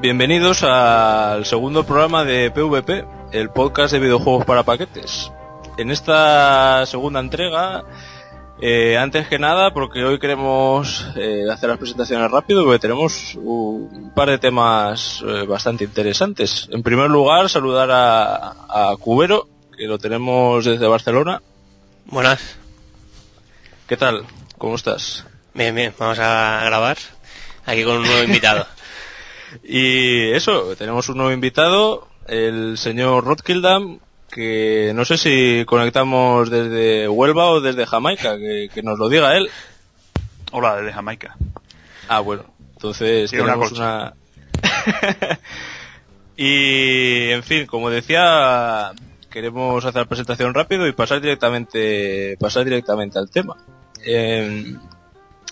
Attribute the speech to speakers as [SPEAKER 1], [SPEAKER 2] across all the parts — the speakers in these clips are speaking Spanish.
[SPEAKER 1] Bienvenidos al segundo programa de PvP, el podcast de videojuegos para paquetes. En esta segunda entrega, eh, antes que nada, porque hoy queremos eh, hacer las presentaciones rápido, porque tenemos un par de temas eh, bastante interesantes. En primer lugar, saludar a, a Cubero, que lo tenemos desde Barcelona.
[SPEAKER 2] Buenas.
[SPEAKER 1] ¿Qué tal? ¿Cómo estás?
[SPEAKER 2] Bien, bien, vamos a grabar aquí con un nuevo invitado.
[SPEAKER 1] Y eso, tenemos un nuevo invitado, el señor Rotkildam, que no sé si conectamos desde Huelva o desde Jamaica, que, que nos lo diga él.
[SPEAKER 3] Hola, desde Jamaica.
[SPEAKER 1] Ah, bueno, entonces
[SPEAKER 3] Tiene
[SPEAKER 1] tenemos una... y, en fin, como decía, queremos hacer la presentación rápido y pasar directamente, pasar directamente al tema. En,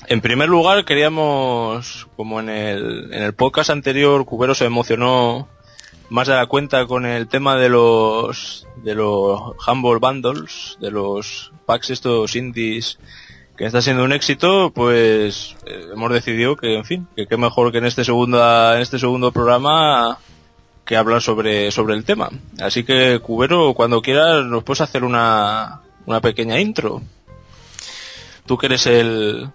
[SPEAKER 1] en primer lugar, queríamos, como en el, en el podcast anterior, Cubero se emocionó más de la cuenta con el tema de los, de los Humble Bundles, de los packs estos indies que está siendo un éxito, pues eh, hemos decidido que, en fin, que qué mejor que en este segundo, en este segundo programa que hablar sobre, sobre el tema. Así que, Cubero, cuando quieras, nos puedes hacer una, una pequeña intro. Tú que eres el,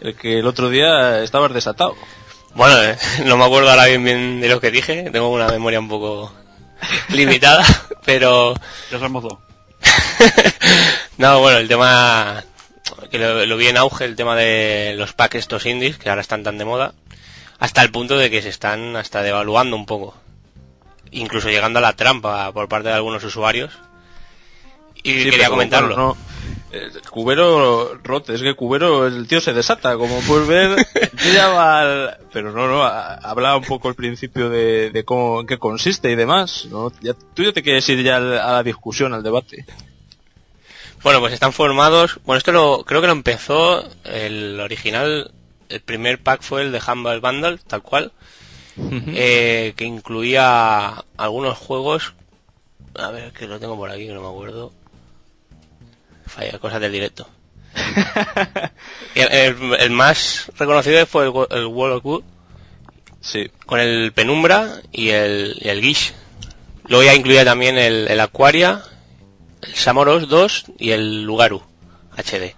[SPEAKER 1] el que el otro día estabas desatado.
[SPEAKER 2] Bueno, eh, no me acuerdo ahora bien, bien de lo que dije, tengo una memoria un poco limitada, pero
[SPEAKER 3] Ya somos dos.
[SPEAKER 2] no, bueno, el tema que lo, lo vi en auge, el tema de los packs estos indies, que ahora están tan de moda, hasta el punto de que se están hasta devaluando un poco. Incluso llegando a la trampa por parte de algunos usuarios. Y
[SPEAKER 1] Sí,
[SPEAKER 2] quería comentarlo.
[SPEAKER 1] bueno, no. Eh, Cubero, Rot, es que Cubero, el tío se desata, como puedes ver, yo ya va al- pero no, no, ha- habla un poco al principio de, de cómo, en qué consiste y demás, ¿no? Ya, tú ya te quieres ir ya a la discusión, al debate.
[SPEAKER 2] Bueno, pues están formados. Bueno, esto lo, creo que lo empezó el original. El primer pack fue el de Humble Bundle, tal cual, eh, que incluía algunos juegos. A ver, que lo tengo por aquí, que no me acuerdo. Falla, cosas del directo. El, el- el más reconocido fue el, el World of Good,
[SPEAKER 1] Sí,
[SPEAKER 2] con el Penumbra y el, y el Gish. Luego ya incluía también el, el Aquaria, el Samoros 2 y el Lugaru HD.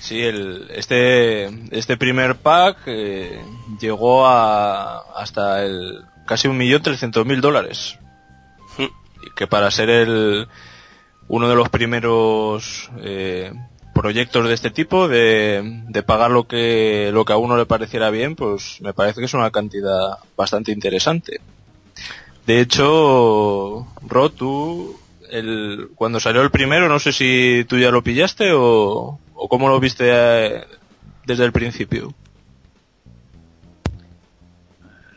[SPEAKER 1] sí, el, este, este primer pack eh, llegó a hasta el casi un millón trescientos mil dólares.
[SPEAKER 2] Mm.
[SPEAKER 1] que para ser el uno de los primeros eh, proyectos de este tipo de, de pagar lo que lo que a uno le pareciera bien pues me parece que es una cantidad bastante interesante de hecho Rod tú el, cuando salió el primero no sé si tú ya lo pillaste o, o cómo lo viste eh, desde el principio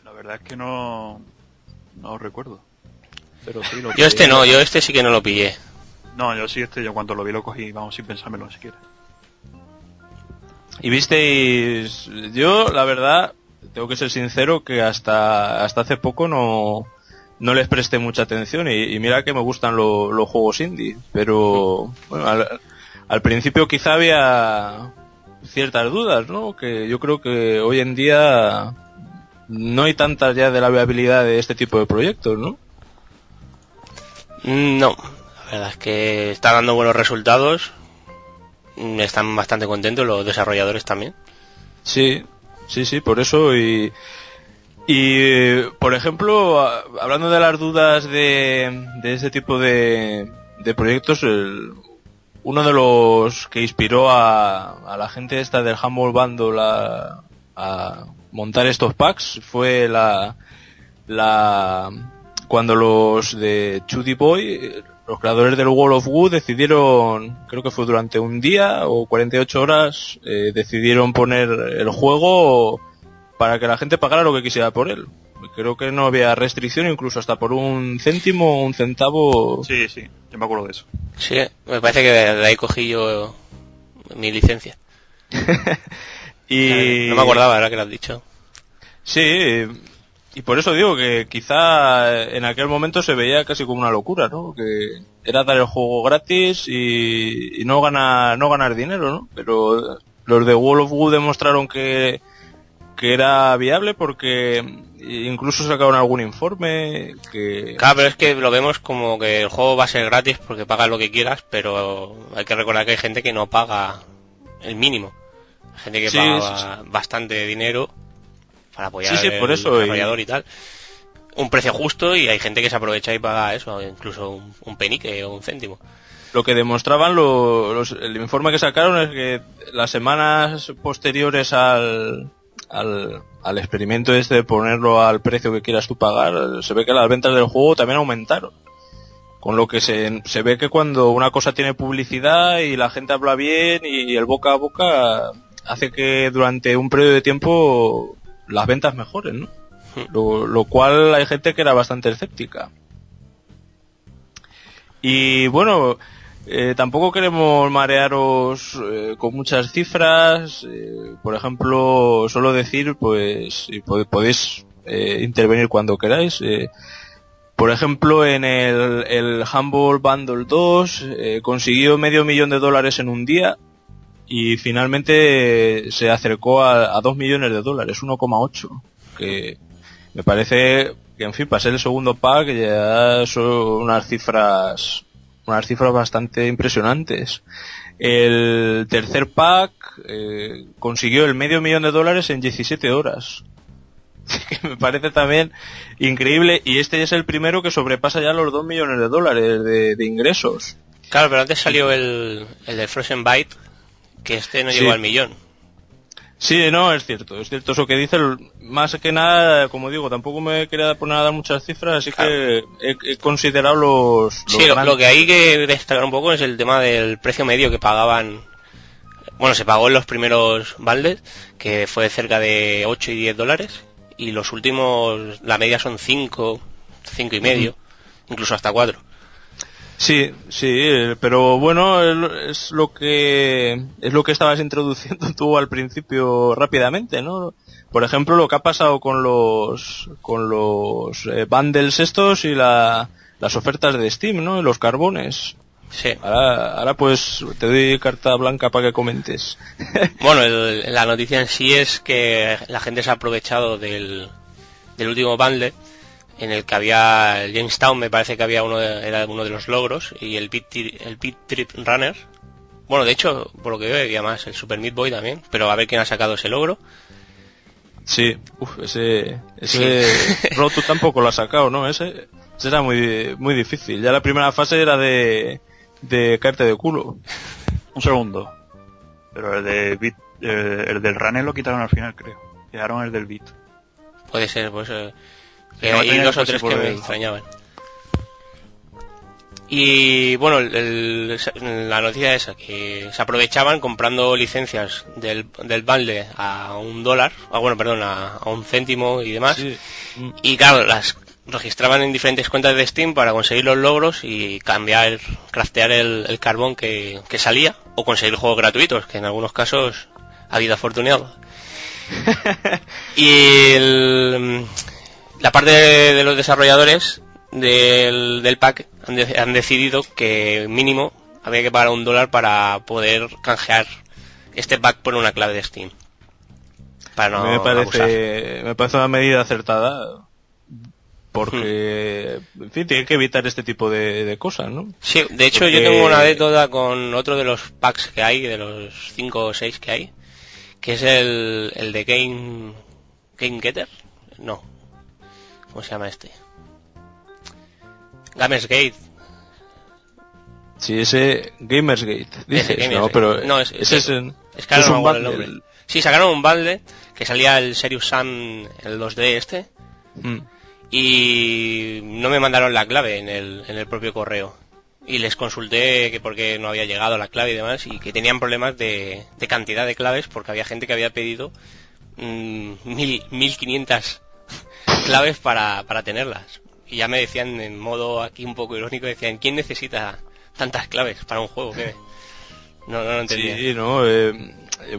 [SPEAKER 3] La verdad es que no, no lo recuerdo.
[SPEAKER 1] pero sí, lo
[SPEAKER 2] Yo este no, yo este sí que no lo pillé.
[SPEAKER 3] No, yo sí, este, yo cuando lo vi lo cogí, vamos, sin pensármelo siquiera.
[SPEAKER 1] Y visteis, yo la verdad, tengo que ser sincero que hasta, hasta hace poco no, no les presté mucha atención y, y mira que me gustan lo- los juegos indie, pero bueno, al, al principio quizá había ciertas dudas, ¿no? Que yo creo que hoy en día no hay tantas ya de la viabilidad de este tipo de proyectos, ¿no?
[SPEAKER 2] Mm, No, la verdad es que está dando buenos resultados. Mm, Están bastante contentos los desarrolladores también.
[SPEAKER 1] Sí, sí, sí, por eso y y por ejemplo, hablando de las dudas de, de ese tipo de, de proyectos, el- uno de los que inspiró a, a la gente esta del Humble Bundle a, a montar estos packs fue la, la cuando los de Chuddy Boy, los creadores del Wall of Wood decidieron, creo que fue durante un día o 48 horas, eh, decidieron poner el juego para que la gente pagara lo que quisiera por él. Creo que no había restricción, incluso hasta por un céntimo, un centavo.
[SPEAKER 3] Sí, sí, yo me acuerdo de eso.
[SPEAKER 2] Sí, me parece que de de ahí cogí yo mi licencia.
[SPEAKER 1] y
[SPEAKER 2] No me acordaba, ahora que lo has dicho.
[SPEAKER 1] Sí, y por eso digo que quizá en aquel momento se veía casi como una locura, ¿no? Que era dar el juego gratis y, y no ganar no ganar dinero, ¿no? Pero los de Wall of Wood demostraron que que era viable porque incluso sacaron algún informe que...
[SPEAKER 2] Claro, pero es que lo vemos como que el juego va a ser gratis porque pagas lo que quieras, pero hay que recordar que hay gente que no paga el mínimo. Gente que paga bastante dinero para apoyar
[SPEAKER 1] sí, por eso,
[SPEAKER 2] desarrollador y... tal. Un precio justo y hay gente que se aprovecha y paga eso, incluso un, penique o un céntimo
[SPEAKER 1] lo que demostraban los, el informe que sacaron es que las semanas posteriores al, al, al, experimento este de ponerlo al precio que quieras tú pagar, se ve que las ventas del juego también aumentaron. Con lo que se, se ve que cuando una cosa tiene publicidad y la gente habla bien y el boca a boca hace que durante un periodo de tiempo las ventas mejoren, ¿no? Hmm. Lo, lo cual hay gente que era bastante escéptica. Y bueno, eh, tampoco queremos marearos eh, con muchas cifras. Eh, por ejemplo, solo decir, pues, y podéis intervenir cuando queráis. por ejemplo, en el, el Humble Bundle 2 consiguió medio millón de dólares en un día y finalmente se acercó a, a 2 millones de dólares, 1,8. Que me parece que, en fin, para ser el segundo pack ya son unas cifras unas cifras bastante impresionantes. El tercer pack eh, consiguió el medio millón de dólares en 17 horas. que me parece también increíble y este es el primero que sobrepasa ya los 2 millones de dólares de, ingresos.
[SPEAKER 2] Claro, pero antes salió el, el de Frozen Byte, que este no llegó al millón.
[SPEAKER 1] Sí, no, es cierto, es cierto eso que dice. Más que nada, como digo, tampoco me quería poner a dar muchas cifras, así que he, considerado los.
[SPEAKER 2] sí, lo, que hay que destacar un poco es el tema del precio medio que pagaban. Bueno, se pagó en los primeros baldes, que fue cerca de 8 y 10 dólares, y los últimos, la media son 5, 5 y medio, incluso hasta 4.
[SPEAKER 1] Sí, sí, eh, pero bueno, es lo que es lo que estabas introduciendo tú al principio rápidamente, ¿no? Por ejemplo, lo que ha pasado con los con los eh, bundles estos y la, las ofertas de Steam, ¿no? Los carbones.
[SPEAKER 2] Sí.
[SPEAKER 1] Ahora, ahora pues te doy carta blanca para que comentes.
[SPEAKER 2] bueno, la noticia en sí es que la gente se ha aprovechado del, del último bundle en el que había el Jamestown, me parece que había uno era uno de los logros, y el Beat, el Trip Runner. Bueno, de hecho, por lo que veo, había más, el Super Meat Boy también, pero a ver quién ha sacado ese logro.
[SPEAKER 1] Sí, uf, ese, ese sí. tampoco lo ha sacado, ¿no? Ese, ese, era muy, muy difícil. Ya la primera fase era de, de caerte de culo.
[SPEAKER 3] Un segundo. Pero el de Beat, eh, el del Runner lo quitaron al final, creo. Quedaron el del Beat.
[SPEAKER 2] Puede ser, pues eh, hay dos o tres que me extrañaban. Y bueno, la noticia es que se aprovechaban comprando licencias del, del balde a un dólar, ah, bueno, perdón, a, un céntimo y demás. Y claro, las registraban en diferentes cuentas de Steam para conseguir los logros y cambiar, craftear el, carbón que, que, salía o conseguir juegos gratuitos, que en algunos casos ha habido afortunado. y el, la parte de, los desarrolladores del, del pack han, decidido que mínimo había que pagar un dólar para poder canjear este pack por una clave de Steam.
[SPEAKER 1] Para no me parece, me parece una medida acertada porque, hmm. en fin, tiene que evitar este tipo de, cosas, ¿no?
[SPEAKER 2] Sí, de hecho yo tengo una anécdota con otro de los packs que hay, de los 5 o 6 que hay, que es el, el de Game, Game Getter. No, ¿Cómo se llama este? Gamersgate.
[SPEAKER 1] Sí, ese Gamersgate. Dices, no, pero
[SPEAKER 2] no, es, ese es, es, que no el nombre. Sí, sacaron un balde que salía el Serious Sam, el 2D este. Mm. Y no me mandaron la clave en el, en el propio correo. Y les consulté que por qué no había llegado la clave y demás, y que tenían problemas de, de cantidad de claves porque había gente que había pedido mmm, mil, 1500 claves para, para tenerlas. Y ya me decían en modo aquí un poco irónico, decían, ¿quién necesita tantas claves para un juego? ¿Qué? No, no lo entendía.
[SPEAKER 1] No, eh,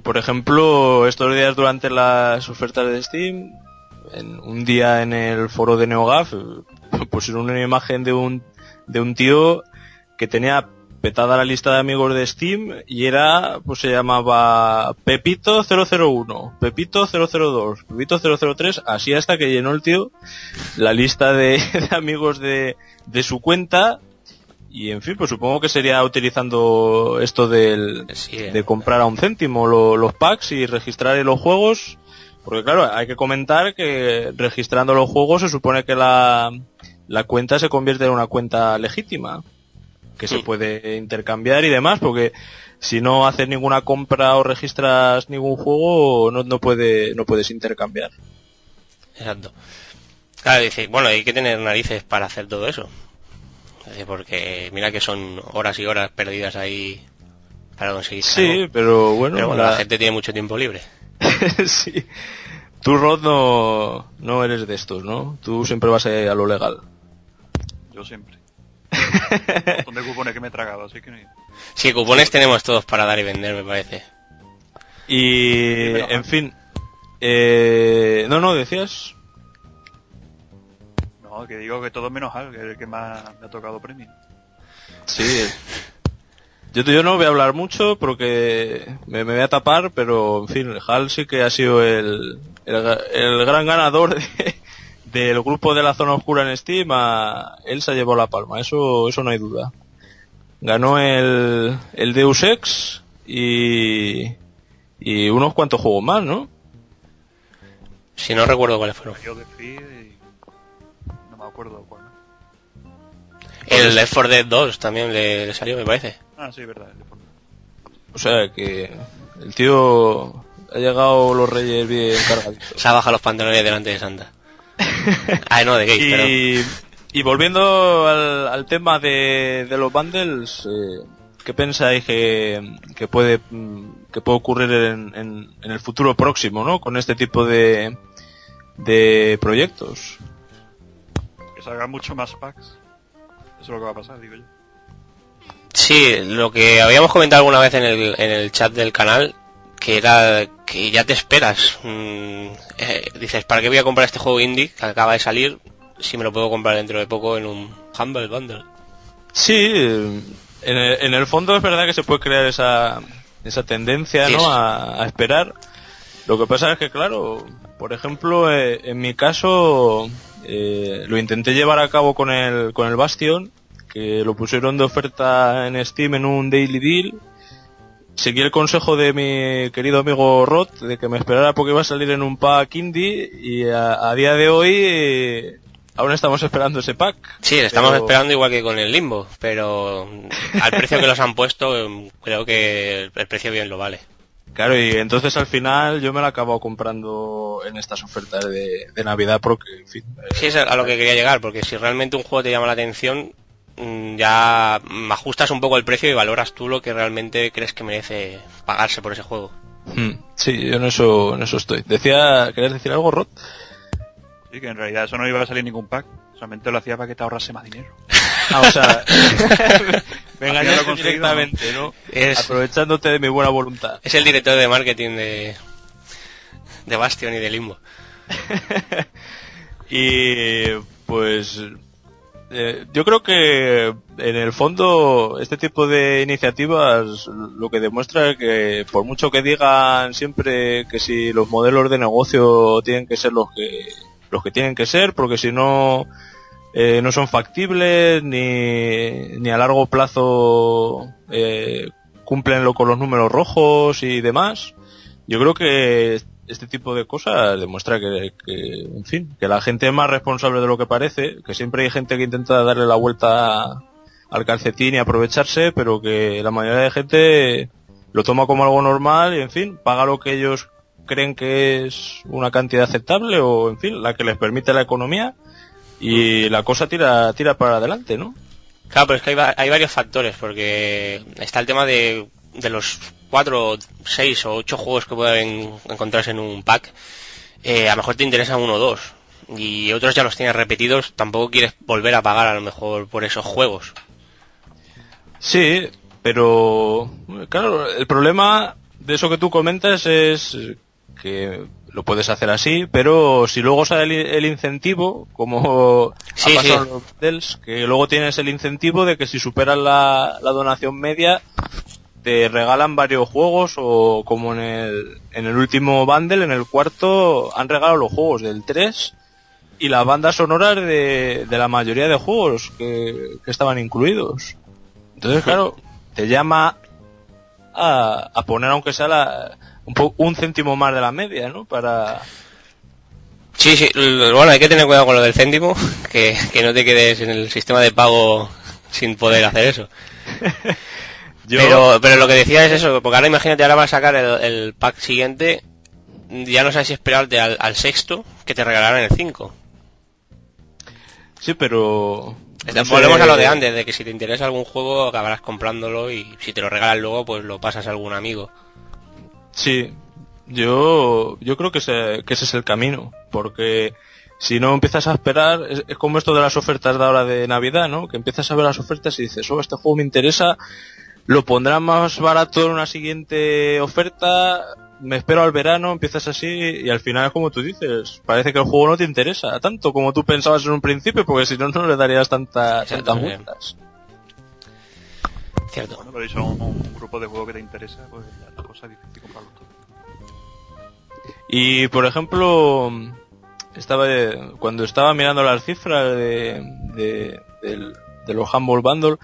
[SPEAKER 1] por ejemplo, estos días durante las ofertas de Steam, en un día en el foro de NeoGAF, pusieron una imagen de un, de un tío que tenía petada la lista de amigos de Steam y era, pues se llamaba Pepito 001, Pepito 002, Pepito 003, así hasta que llenó el tío la lista de, de amigos de, de su cuenta y en fin, pues supongo que sería utilizando esto del,
[SPEAKER 2] Sí, eh.
[SPEAKER 1] de comprar a un céntimo lo- los packs y registrar los juegos. Porque claro, hay que comentar que registrando los juegos se supone que la, la cuenta se convierte en una cuenta legítima. Que se
[SPEAKER 2] Sí.
[SPEAKER 1] puede intercambiar y demás, porque si no haces ninguna compra o registras ningún juego, no, no, puede, no puedes intercambiar.
[SPEAKER 2] Exacto. Claro, dice, bueno, hay que tener narices para hacer todo eso. Porque mira que son horas y horas perdidas ahí para conseguir
[SPEAKER 1] Sí,
[SPEAKER 2] algo.
[SPEAKER 1] pero bueno,
[SPEAKER 2] Pero bueno,
[SPEAKER 1] la-
[SPEAKER 2] la gente tiene mucho tiempo libre.
[SPEAKER 1] sí. Tú, Rod, no, no eres de estos, ¿no? Tú siempre vas a, a lo legal.
[SPEAKER 3] Yo siempre. Un montón de cupones que me he tragado, así que no hay-
[SPEAKER 2] Sí, cupones tenemos todos para dar y vender, me parece.
[SPEAKER 1] Y, en fin. Eh, no, no, decías.
[SPEAKER 3] No, que digo que todo menos Al, que es el que más me ha tocado premio.
[SPEAKER 1] Sí. Yo, yo no voy a hablar mucho porque me, me voy a tapar, pero en fin, Hal sí que ha sido el, el, el gran ganador de- del grupo de la zona oscura en Steam. a- él se llevó la palma, eso, eso no hay duda. Ganó el, el Deus Ex y, y unos cuantos juegos más, ¿no?
[SPEAKER 2] Si no recuerdo cuáles fueron.
[SPEAKER 3] Yo y... No me acuerdo cuál.
[SPEAKER 2] El Left 4 Dead 2 también le, le salió, me parece.
[SPEAKER 3] Ah, sí, verdad.
[SPEAKER 1] O sea que el tío ha llegado los reyes bien cargaditos.
[SPEAKER 2] Se ha bajado los pantalones delante de Santa. Ah, no, de pero...
[SPEAKER 1] y, y volviendo al, al tema de, de los bundles, eh, ¿qué pensáis que, que puede mm, que puede ocurrir en, en- en el futuro próximo, ¿no? Con este tipo de de proyectos.
[SPEAKER 3] Que salgan mucho más packs. Eso es lo que va a pasar, digo yo.
[SPEAKER 2] Sí, lo que habíamos comentado alguna vez en el, en el chat del canal, que era que ya te esperas. mm, eh, dices, ¿para qué voy a comprar este juego indie que acaba de salir si me lo puedo comprar dentro de poco en un Humble Bundle?
[SPEAKER 1] Sí, eh, en el, en el fondo es verdad que se puede crear esa, esa tendencia,
[SPEAKER 2] Sí,
[SPEAKER 1] ¿no? A, a esperar. Lo que pasa es que, claro, por ejemplo, eh, en mi caso, eh, lo intenté llevar a cabo con el, con el Bastion, que lo pusieron de oferta en Steam en un Daily Deal. Seguí el consejo de mi querido amigo Rod de que me esperara porque iba a salir en un pack indie y a, a día de hoy eh, aún estamos esperando ese pack.
[SPEAKER 2] Sí, estamos
[SPEAKER 1] Pero-
[SPEAKER 2] esperando igual que con el Limbo, pero al precio que los han puesto, mm, creo que el precio bien lo vale.
[SPEAKER 1] Claro, y entonces al final yo me la acabo comprando en estas ofertas de, de Navidad porque, en fin,
[SPEAKER 2] Sí, es a lo que quería llegar, porque si realmente un juego te llama la atención, ya mm, ajustas un poco el precio y valoras tú lo que realmente crees que merece pagarse por ese juego.
[SPEAKER 1] hmm, sí, yo en eso, en eso estoy. Decía, ¿querías decir algo, Rod?
[SPEAKER 3] Sí, que en realidad eso no iba a salir ningún pack. Solamente lo hacía para que te ahorrase más dinero.
[SPEAKER 1] Ah, o sea, me engañaste directamente, ¿no?
[SPEAKER 2] Es-
[SPEAKER 1] Aprovechándote de mi buena voluntad.
[SPEAKER 2] Es el director de marketing de, de Bastion y de Limbo.
[SPEAKER 1] Y pues eh, yo creo que en el fondo este tipo de iniciativas lo que demuestra es que por mucho que digan siempre que si los modelos de negocio tienen que ser los que los que tienen que ser porque si no eh, no son factibles ni, ni a largo plazo eh, cumplen con los números rojos y demás yo creo que este tipo de cosas demuestra que, en fin, que la gente es más responsable de lo que parece, que siempre hay gente que intenta darle la vuelta al calcetín y aprovecharse, pero que la mayoría de gente lo toma como algo normal y, en fin, paga lo que ellos creen que es una cantidad aceptable o, en fin, la que les permite la economía y la cosa tira, tira para adelante, ¿no?
[SPEAKER 2] Claro, pero es que hay, hay varios factores, porque está el tema de, de los cuatro, seis o ocho juegos que pueden encontrarse en un pack. Eh, a lo mejor te interesan uno o dos, y otros ya los tienes repetidos, tampoco quieres volver a pagar a lo mejor por esos juegos.
[SPEAKER 1] Sí, pero claro, el problema de eso que tú comentas es que lo puedes hacer así, pero si luego sale el, el incentivo, como
[SPEAKER 2] Sí,
[SPEAKER 1] ha pasado
[SPEAKER 2] sí.
[SPEAKER 1] en los Dells, que luego tienes el incentivo de que si superas la, la donación media, te regalan varios juegos o como en el, en el último bundle, en el cuarto, han regalado los juegos del 3 y las bandas sonoras de, de la mayoría de juegos que, que estaban incluidos. Entonces, claro, te llama a, a poner aunque sea la, un, po- un céntimo más de la media, ¿no? Para...
[SPEAKER 2] Sí, sí, bueno, hay que tener cuidado con lo del céntimo, que, que no te quedes en el sistema de pago sin poder hacer eso.
[SPEAKER 1] Yo-
[SPEAKER 2] Pero, pero lo que decía es eso, porque ahora imagínate, ahora vas a sacar el, el pack siguiente, ya no sabes si esperarte al, al sexto que te regalaran el 5.
[SPEAKER 1] Sí, pero...
[SPEAKER 2] Volvemos a lo de antes, de que si te interesa algún juego acabarás comprándolo y si te lo regalan luego, pues lo pasas a algún amigo.
[SPEAKER 1] Sí, yo, yo creo que ese, que ese es el camino, porque si no empiezas a esperar, es, es como esto de las ofertas de ahora de Navidad, ¿no? Que empiezas a ver las ofertas y dices, oh, este juego me interesa, lo pondrán más barato en una siguiente oferta, me espero al verano, empiezas así y al final como tú dices, parece que el juego no te interesa tanto como tú pensabas en un principio, porque si no, no le darías tanta,
[SPEAKER 2] Exacto,
[SPEAKER 1] tantas
[SPEAKER 2] sí.
[SPEAKER 1] vueltas.
[SPEAKER 2] Cierto.
[SPEAKER 3] Bueno, pero si son un, un grupo de juegos que te interesa, pues la cosa es difícil comprarlo todo.
[SPEAKER 1] Y por ejemplo, estaba cuando estaba mirando las cifras de, de, del- de los Humble Bundle,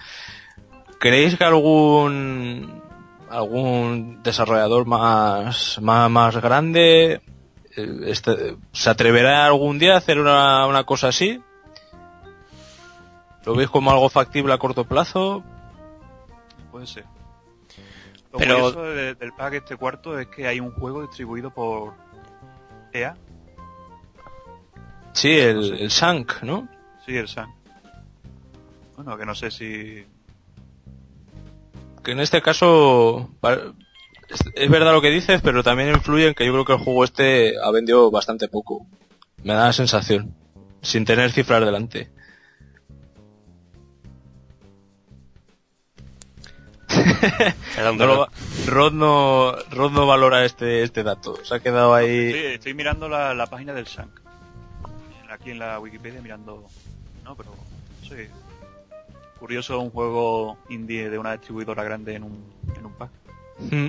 [SPEAKER 1] ¿creéis que algún algún desarrollador más más, más grande eh, este- se atreverá algún día a hacer una, una cosa así? ¿Lo veis como algo factible a corto plazo?
[SPEAKER 3] Puede ser. Lo
[SPEAKER 2] Pero-
[SPEAKER 3] curioso de- del pack este cuarto es que hay un juego distribuido por EA.
[SPEAKER 1] Sí, el, el Shank, ¿no?
[SPEAKER 3] Sí, el Sun. Bueno, que no sé si...
[SPEAKER 1] que en este caso es, verdad lo que dices, pero también influye en que yo creo que el juego este ha vendido bastante poco. Me da la sensación, sin tener cifras delante.
[SPEAKER 2] Perdón,
[SPEAKER 1] No lo
[SPEAKER 2] perdón.
[SPEAKER 1] va- Rod no, Rod no valora este, este dato. Se ha quedado ahí.
[SPEAKER 3] Sí, estoy mirando la, la página del Shank. Aquí en la Wikipedia mirando... No, pero... Sí. Curioso un juego indie de una distribuidora grande en un, en un pack.
[SPEAKER 1] Mm.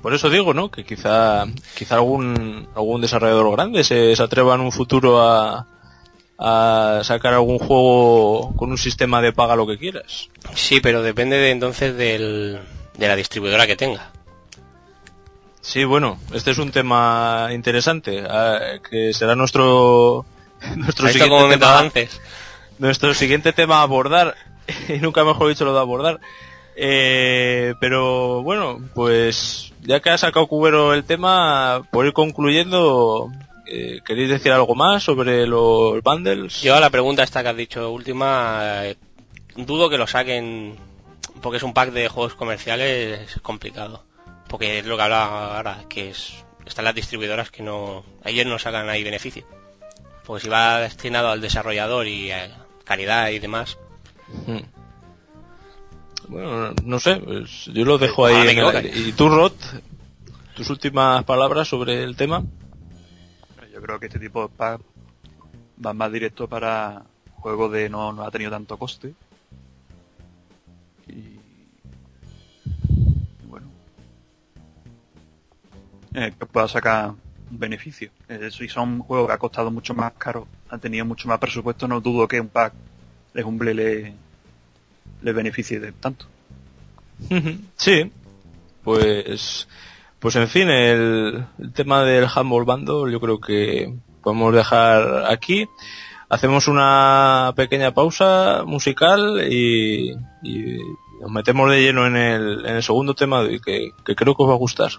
[SPEAKER 1] Por eso digo, ¿no? Que quizá, quizá algún, algún desarrollador grande se, se atreva en un futuro a, a sacar algún juego con un sistema de paga lo que quieras.
[SPEAKER 2] Sí, pero depende de entonces del, de la distribuidora que tenga.
[SPEAKER 1] Sí, bueno, este es un tema interesante, ah, que será nuestro nuestro
[SPEAKER 2] ¿Has visto cómo
[SPEAKER 1] siguiente, tema,
[SPEAKER 2] antes?
[SPEAKER 1] Nuestro siguiente tema a abordar, y nunca mejor dicho lo de abordar. Eh, pero bueno, pues ya que ha sacado Cubero el tema, por ir concluyendo, eh, ¿queréis decir algo más sobre los bundles?
[SPEAKER 2] Yo a la pregunta esta que has dicho última, eh, dudo que lo saquen porque es un pack de juegos comerciales complicado. Porque es lo que hablaba ahora, que es, están las distribuidoras que no, ayer no sacan ahí beneficio. Porque si va destinado al desarrollador y a calidad y demás,
[SPEAKER 1] Hmm. Bueno, no sé, pues yo lo dejo ahí.
[SPEAKER 2] Ah,
[SPEAKER 1] en el. ¿Y tú, Rod? ¿Tus últimas palabras sobre el tema?
[SPEAKER 3] Yo creo que este tipo de pack va más directo para juegos de no, no ha tenido tanto coste. Y, bueno. Eh, que pueda sacar beneficio. Si son juegos que ha costado mucho más caro, han tenido mucho más presupuesto, no dudo que un pack de Humble le, le beneficie de tanto.
[SPEAKER 1] Sí, pues, pues en fin, el, el tema del Humble Bundle yo creo que podemos dejar aquí. Hacemos una pequeña pausa musical y, y nos metemos de lleno en el, en el segundo tema que, que creo que os va a gustar.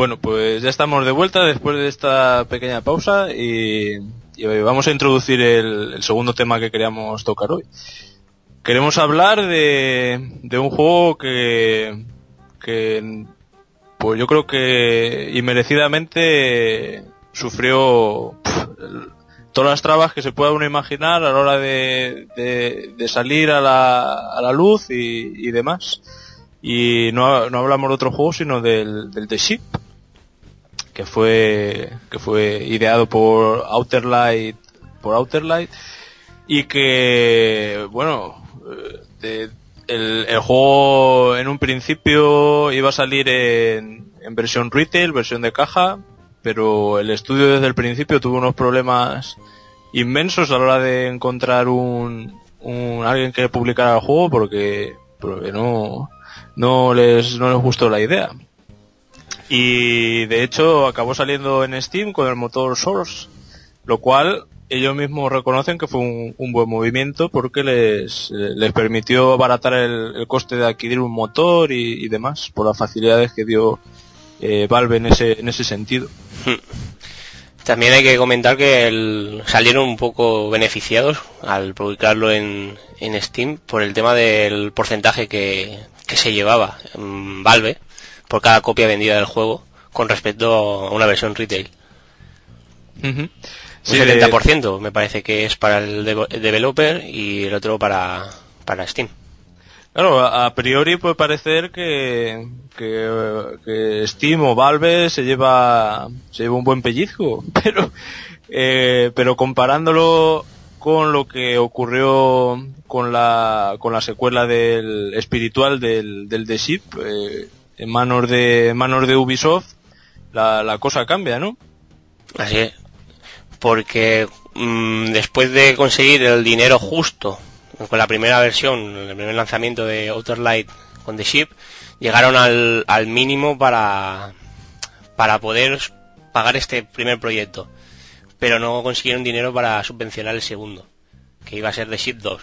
[SPEAKER 1] Bueno, pues ya estamos de vuelta después de esta pequeña pausa y, vamos a introducir el, segundo tema que queríamos tocar hoy. Queremos hablar de, un juego que, pues yo creo que inmerecidamente sufrió todas las trabas que se pueda uno imaginar a la hora de, salir a la, a la luz y, y demás. Y no, no, hablamos de otro juego, sino del, del The Ship, que fue que fue ideado por Outer Light por Outer Light y que bueno eh, el, el, juego en un principio iba a salir en, en, versión retail versión de caja pero el estudio desde el principio tuvo unos problemas inmensos a la hora de encontrar un, un alguien que publicara el juego porque, porque no no les no les gustó la idea y de hecho acabó saliendo en Steam con el motor Source, lo cual ellos mismos reconocen que fue un, buen movimiento porque les, les permitió abaratar el, coste de adquirir un motor y, demás por las facilidades que dio eh, Valve en ese, en ese sentido.
[SPEAKER 2] También hay que comentar que salieron un poco beneficiados al publicarlo en, en Steam por el tema del porcentaje que, que se llevaba en Valve por cada copia vendida del juego con respecto a una versión retail. Un 70% me parece que es para el, developer y el otro para, para Steam.
[SPEAKER 1] Claro, a priori puede parecer que, que, Steam o Valve se lleva, se lleva un buen pellizco, pero, eh, pero comparándolo con lo que ocurrió con la, con la secuela del espiritual del, del The Ship, eh, en manos de manos de Ubisoft, la, la cosa cambia, ¿no?
[SPEAKER 2] Así es. Porque mm, después de conseguir el dinero justo con la primera versión, el primer lanzamiento de Outer Light con The Ship, llegaron al, al mínimo para, para poder pagar este primer proyecto. Pero no consiguieron dinero para subvencionar el segundo, que iba a ser The Ship 2.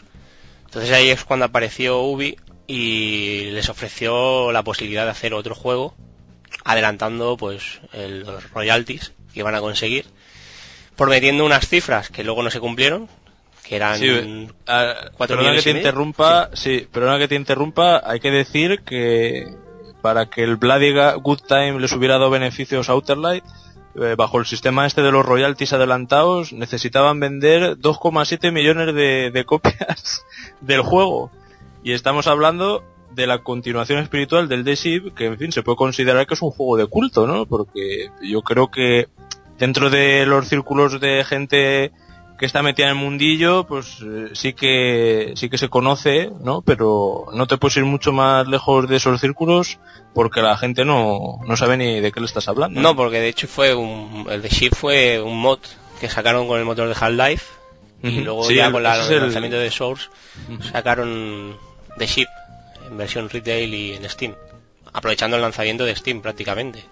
[SPEAKER 2] Entonces ahí es cuando apareció Ubi y les ofreció la posibilidad de hacer otro juego adelantando pues los royalties que iban a conseguir prometiendo unas cifras que luego no se cumplieron que eran
[SPEAKER 1] sí, cuatro que te interrumpa sí. perdona que te interrumpa hay que decir que para que el Bloody Good Time les hubiera dado beneficios a Outerlight eh, bajo el sistema este de los royalties adelantados necesitaban vender 2,7 millones de, de copias del juego y estamos hablando de la continuación espiritual del The que en fin se puede considerar que es un juego de culto, ¿no? Porque yo creo que dentro de los círculos de gente que está metida en el mundillo, pues eh, sí que sí que se conoce, ¿no? Pero no te puedes ir mucho más lejos de esos círculos porque la gente no, no sabe ni de qué le estás hablando.
[SPEAKER 2] No, porque de hecho fue un el The fue un mod que sacaron con el motor de Half-Life y luego ya con el lanzamiento de Source sacaron The Ship en versión retail y en Steam, aprovechando el lanzamiento de Steam prácticamente.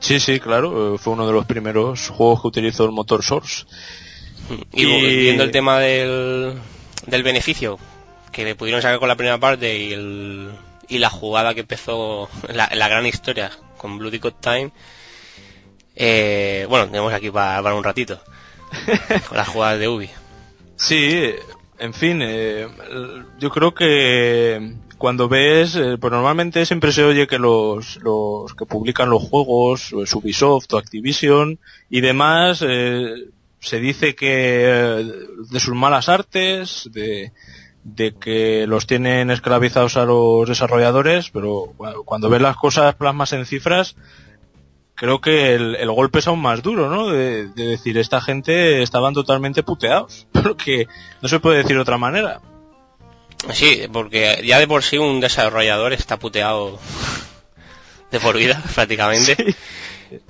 [SPEAKER 1] Sí, sí, claro, eh, fue uno de los primeros juegos que utilizó el motor Source.
[SPEAKER 2] Y, viendo el tema del, del beneficio que le pudieron sacar con la primera parte y, el, y la jugada que empezó, la, la gran historia con Bloody God Time, eh, bueno, tenemos aquí para, para un ratito, con las jugadas de Ubi.
[SPEAKER 1] Sí, en fin, eh, yo creo que cuando ves, eh, pues normalmente siempre se oye que los, los que publican los juegos, pues Ubisoft o Activision y demás, eh, se dice que eh, de sus malas artes, de, de que los tienen esclavizados a los desarrolladores, pero cuando ves las cosas plasmas en cifras, creo que el, el, golpe es aún más duro, ¿no? De, de, decir, esta gente estaban totalmente puteados, porque no se puede decir de otra manera.
[SPEAKER 2] Sí, porque ya de por sí un desarrollador está puteado de por vida, prácticamente,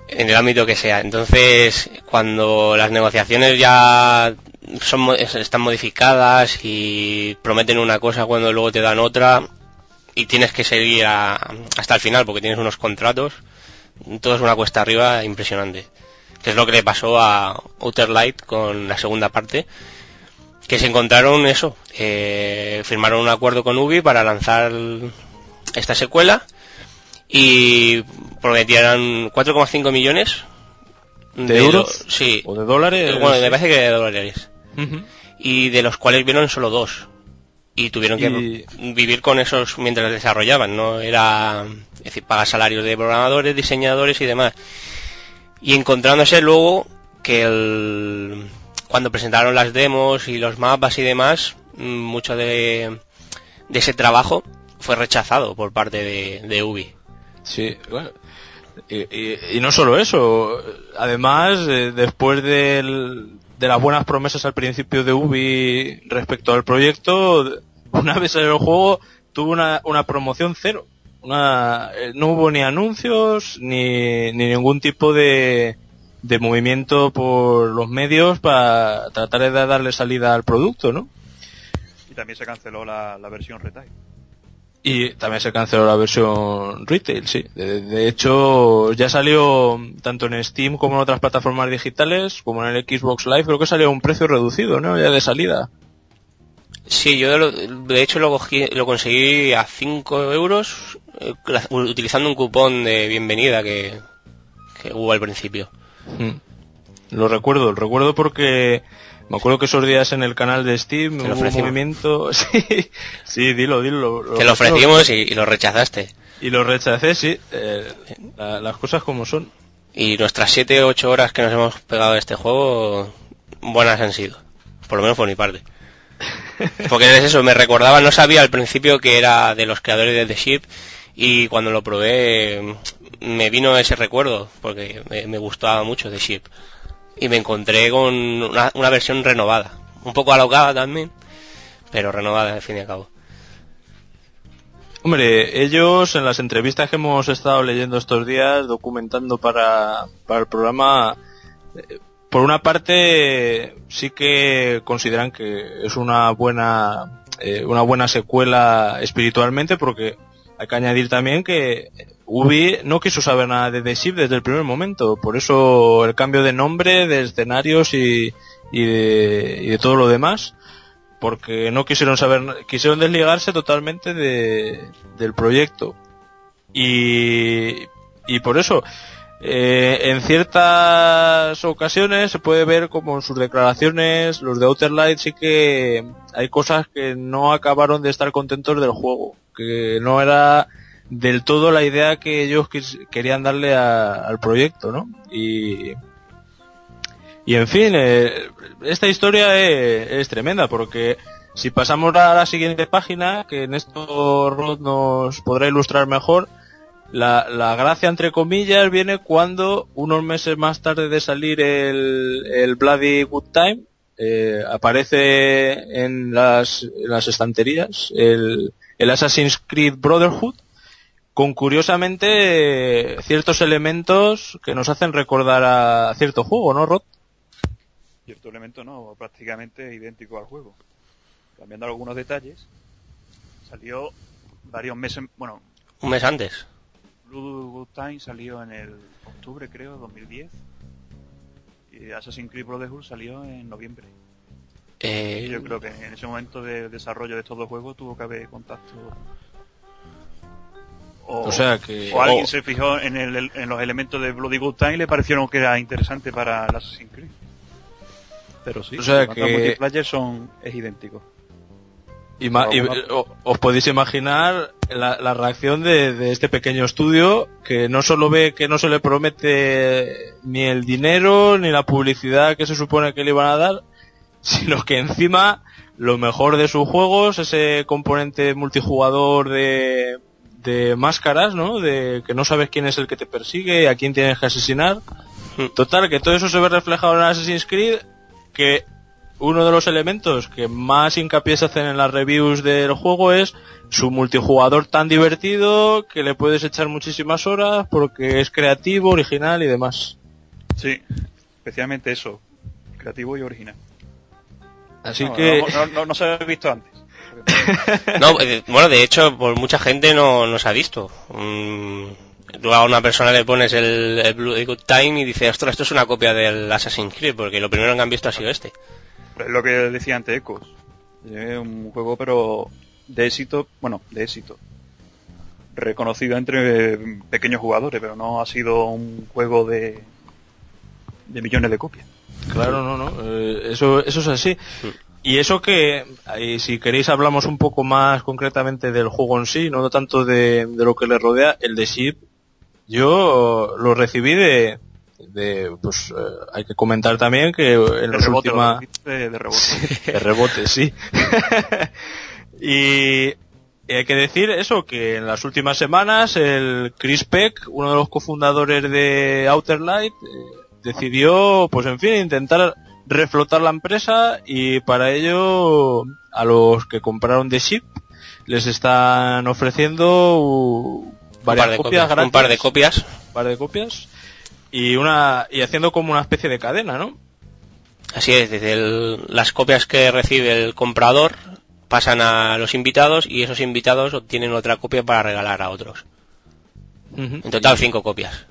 [SPEAKER 2] en el ámbito que sea. Entonces, cuando las negociaciones ya son, están modificadas y prometen una cosa cuando luego te dan otra y tienes que seguir hasta el final porque tienes unos contratos, todo es una cuesta arriba impresionante. Que es lo que le pasó a Outer Light con la segunda parte, que se encontraron eso, eh, firmaron un acuerdo con Ubi para lanzar esta secuela y prometieron 4,5 millones
[SPEAKER 1] ¿De euros?
[SPEAKER 2] sí.
[SPEAKER 1] ¿O de dólares?
[SPEAKER 2] Bueno, me parece que de dólares. Y de los cuales vieron solo dos. Y tuvieron que vivir con esos mientras desarrollaban, ¿no? Era, es decir, pagar salarios de programadores, diseñadores y demás. Y encontrándose luego que el, cuando presentaron las demos y los mapas y demás, mucho de, de ese trabajo fue rechazado por parte de, de Ubi.
[SPEAKER 1] Sí, bueno, y, no solo eso, además, eh, después de las buenas promesas al principio de Ubi respecto al proyecto, una vez salió el juego, tuvo una, promoción cero. Una, eh, no hubo ni anuncios, ni, ni ningún tipo de, de movimiento por los medios para tratar de darle salida al producto, ¿no?
[SPEAKER 3] Y también se canceló la, la versión retail.
[SPEAKER 1] Y también se canceló la versión retail, sí. De, hecho, ya salió tanto en Steam como en otras plataformas digitales, como en el Xbox Live, creo que salió a un precio reducido, ¿no? Ya de salida.
[SPEAKER 2] Sí, yo de hecho lo, lo conseguí a 5 euros eh, utilizando un cupón de bienvenida que, que hubo al principio.
[SPEAKER 1] Hmm. Lo recuerdo, lo recuerdo porque me acuerdo que esos días en el canal de Steam hubo un movimiento. Sí, sí, dilo, dilo.
[SPEAKER 2] Lo, lo ofrecimos y, lo rechazaste.
[SPEAKER 1] Y lo rechacé, sí. Eh, las cosas como son.
[SPEAKER 2] Y nuestras 7 o 8 horas que nos hemos pegado a este juego, buenas han sido. Por lo menos por mi parte. Porque es eso, me recordaba, no sabía al principio que era de los creadores de The Ship y cuando lo probé me vino ese recuerdo porque me, me gustaba mucho The Ship y me encontré con una, versión renovada. Un poco alocada también, pero renovada al fin y al cabo.
[SPEAKER 1] Hombre, ellos en las entrevistas que hemos estado leyendo estos días, documentando para, para el programa, eh, por una parte sí que consideran que es una buena, eh, una buena secuela espiritualmente porque hay que añadir también que Ubi no quiso saber nada de The Ship desde el primer momento, por eso el cambio de nombre, de escenarios y, y, de, todo lo demás, porque no quisieron saber, quisieron desligarse totalmente de, del proyecto. Y, y por eso, eh, en ciertas ocasiones se puede ver como en sus declaraciones, los de Outer Light sí que hay cosas que no acabaron de estar contentos del juego que no era del todo la idea que ellos querían darle al proyecto, ¿no? Y, y en fin, eh, esta historia es, tremenda porque si pasamos a la siguiente página, que en esto Rod nos podrá ilustrar mejor, la, la, gracia entre comillas viene cuando unos meses más tarde de salir el, el Bloody Good Time eh, aparece en las, en las estanterías el, el Assassin's Creed Brotherhood, con curiosamente ciertos elementos que nos hacen recordar a cierto juego, ¿no, Rod?
[SPEAKER 3] Cierto elemento no, prácticamente idéntico al juego. Cambiando algunos detalles, salió varios meses, bueno...
[SPEAKER 2] Un mes antes.
[SPEAKER 3] Blue Good Time salió en el octubre, creo, 2010. Y Assassin's Creed Brotherhood salió en noviembre. Eh, Yo creo que en ese momento de desarrollo de estos dos juegos tuvo que haber contacto. O, sea que, alguien se fijó en, el, en, los elementos de Bloody Good Time y le parecieron que era interesante para el Assassin's Creed. Pero sí, o sea que... multiplayer son, es idéntico.
[SPEAKER 1] Y, os podéis imaginar la, la reacción de, de, este pequeño estudio que no solo ve que no se le promete ni el dinero ni la publicidad que se supone que le iban a dar, sino que encima lo mejor de sus juegos, ese componente multijugador de, de máscaras, ¿no? De que no sabes quién es el que te persigue, a quién tienes que asesinar. Hmm. Total, que todo eso se ve reflejado en Assassin's Creed, que uno de los elementos que más hincapié se hacen en las reviews del juego es su multijugador tan divertido que le puedes echar muchísimas horas porque es creativo, original y demás.
[SPEAKER 3] Sí, especialmente eso, creativo y original.
[SPEAKER 1] Así que...
[SPEAKER 3] No, se ha visto antes.
[SPEAKER 2] no, eh, bueno, de hecho, por mucha gente no, no se ha visto. Mm, tú a una persona le pones el, Blue Good Time y dice, ostras, esto es una copia del Assassin's Creed, porque lo primero que han visto ha sido este.
[SPEAKER 3] Es lo que decía antes Ecos. un juego, pero de éxito, bueno, de éxito. reconocido entre pequeños jugadores, pero no ha sido un juego de, de millones de copias.
[SPEAKER 1] Claro, no, no, eh, eso, eso es así. Y eso que, si queréis hablamos un poco más concretamente del juego en sí, no tanto de, lo que le rodea, el de Ship, yo lo recibí de, de pues eh, hay que comentar también que en los
[SPEAKER 3] de, rebote.
[SPEAKER 1] de rebote, sí. y, hay que decir eso, que en las últimas semanas el Chris Peck, uno de los cofundadores de Outer Light, eh, decidió, pues en fin, intentar reflotar la empresa y para ello a los que compraron The Ship les están ofreciendo varias copias,
[SPEAKER 2] un par de copias,
[SPEAKER 1] un par de copias y una y haciendo como una especie de cadena, ¿no?
[SPEAKER 2] Así es, desde las copias que recibe el comprador pasan a los invitados y esos invitados obtienen otra copia para regalar a otros. En total cinco copias.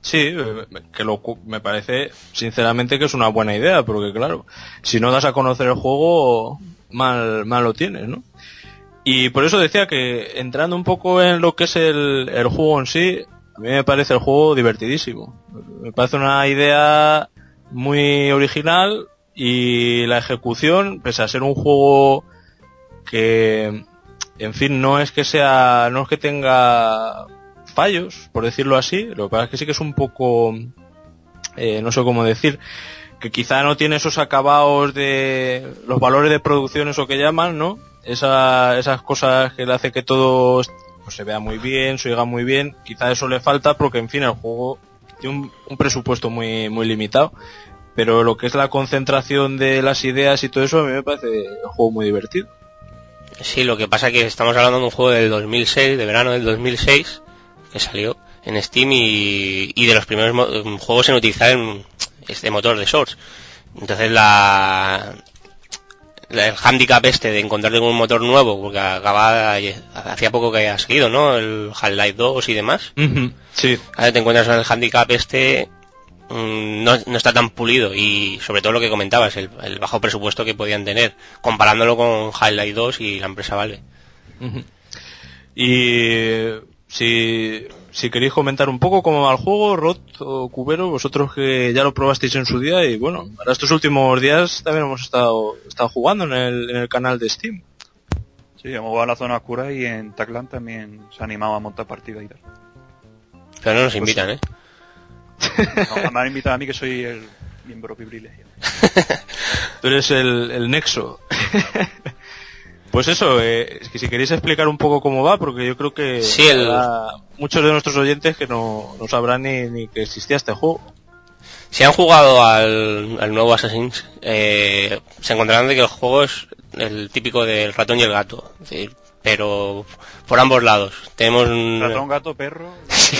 [SPEAKER 1] Sí, eh, que lo, me parece sinceramente que es una buena idea, porque claro, si no das a conocer el juego, mal, mal lo tienes, ¿no? Y por eso decía que entrando un poco en lo que es el, el juego en sí, a mí me parece el juego divertidísimo. Me parece una idea muy original y la ejecución, pese a ser un juego que, en fin, no es que sea, no es que tenga fallos, por decirlo así. Lo que pasa es que sí que es un poco, eh, no sé cómo decir, que quizá no tiene esos acabados de los valores de producción, eso que llaman, ¿no? esas cosas que le hace que todo pues, se vea muy bien, se oiga muy bien. Quizá eso le falta porque, en fin, el juego tiene un, presupuesto muy, muy limitado. Pero lo que es la concentración de las ideas y todo eso, a mí me parece un juego muy divertido.
[SPEAKER 2] Sí, lo que pasa es que estamos hablando de un juego del 2006, de verano del 2006, que salió en Steam y, de los primeros juegos en utilizar este motor de Source. Entonces la, el handicap este de encontrarte con un motor nuevo, porque acaba, hacía poco que haya salido, ¿no? El Half-Life 2 y demás.
[SPEAKER 1] Sí.
[SPEAKER 2] Ahora te encuentras con el handicap este, mm, no, no, está tan pulido y sobre todo lo que comentabas, el, bajo presupuesto que podían tener, comparándolo con Half-Life 2 y la empresa Vale.
[SPEAKER 1] Y si, si queréis comentar un poco cómo va el juego, Rot o Cubero, vosotros que ya lo probasteis en su día y bueno, para estos últimos días también hemos estado, estado jugando en el, en el canal de Steam.
[SPEAKER 3] Sí, hemos jugado a la zona oscura y en Taclan también se animaba a montar partidas y tal.
[SPEAKER 2] Pero no nos pues invitan, ¿eh?
[SPEAKER 3] No, me han invitado a mí que soy el miembro privilegiado.
[SPEAKER 1] Tú eres el, el nexo. Pues eso, eh, que si queréis explicar un poco cómo va, porque yo creo que muchos de nuestros oyentes que no, no sabrán ni, que existía este juego.
[SPEAKER 2] Si han jugado al, nuevo Assassin's, eh, se encontrarán de que el juego es el típico del ratón y el gato, pero por ambos lados. Tenemos un...
[SPEAKER 3] Ratón, gato, perro.
[SPEAKER 2] sí,